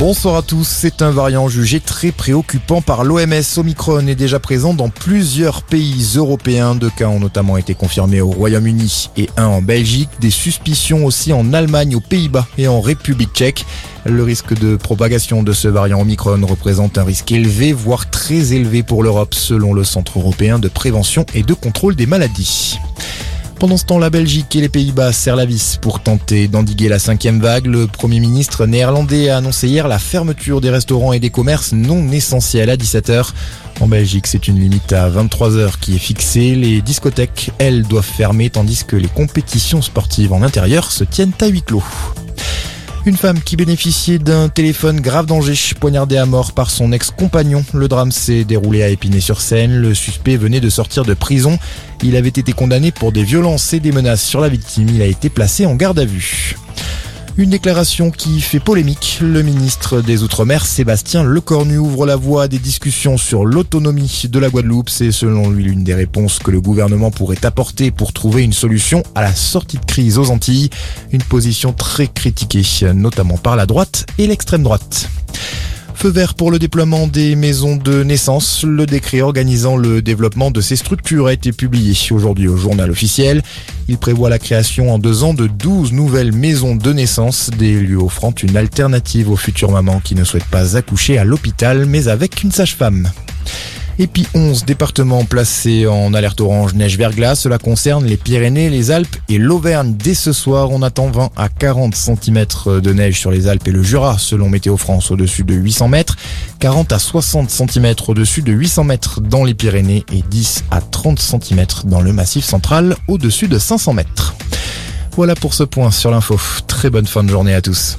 Bonsoir à tous. C'est un variant jugé très préoccupant par l'OMS. Omicron est déjà présent dans plusieurs pays européens. Deux cas ont notamment été confirmés au Royaume-Uni et un en Belgique. Des suspicions aussi en Allemagne, aux Pays-Bas et en République tchèque. Le risque de propagation de ce variant Omicron représente un risque élevé, voire très élevé pour l'Europe, selon le Centre européen de prévention et de contrôle des maladies. Pendant ce temps, la Belgique et les Pays-Bas serrent la vis pour tenter d'endiguer la cinquième vague. Le Premier ministre néerlandais a annoncé hier la fermeture des restaurants et des commerces non essentiels à 17h. En Belgique, c'est une limite à 23h qui est fixée. Les discothèques, elles, doivent fermer tandis que les compétitions sportives en intérieur se tiennent à huis clos. Une femme qui bénéficiait d'un téléphone grave danger, poignardé à mort par son ex-compagnon. Le drame s'est déroulé à Épinay-sur-Seine. Le suspect venait de sortir de prison. Il avait été condamné pour des violences et des menaces sur la victime. Il a été placé en garde à vue. Une déclaration qui fait polémique. Le ministre des Outre-mer, Sébastien Lecornu, ouvre la voie à des discussions sur l'autonomie de la Guadeloupe. C'est selon lui l'une des réponses que le gouvernement pourrait apporter pour trouver une solution à la sortie de crise aux Antilles. Une position très critiquée, notamment par la droite et l'extrême droite. Feu vert pour le déploiement des maisons de naissance. Le décret organisant le développement de ces structures a été publié aujourd'hui au journal officiel. Il prévoit la création en deux ans de 12 nouvelles maisons de naissance, des lieux offrant une alternative aux futures mamans qui ne souhaitent pas accoucher à l'hôpital mais avec une sage-femme. Et puis 11 départements placés en alerte orange neige-verglas. Cela concerne les Pyrénées, les Alpes et l'Auvergne. Dès ce soir, on attend 20 à 40 cm de neige sur les Alpes et le Jura, selon Météo France, au-dessus de 800 mètres. 40 à 60 cm au-dessus de 800 mètres dans les Pyrénées et 10 à 30 cm dans le Massif central, au-dessus de 500 mètres. Voilà pour ce point sur l'info. Très bonne fin de journée à tous.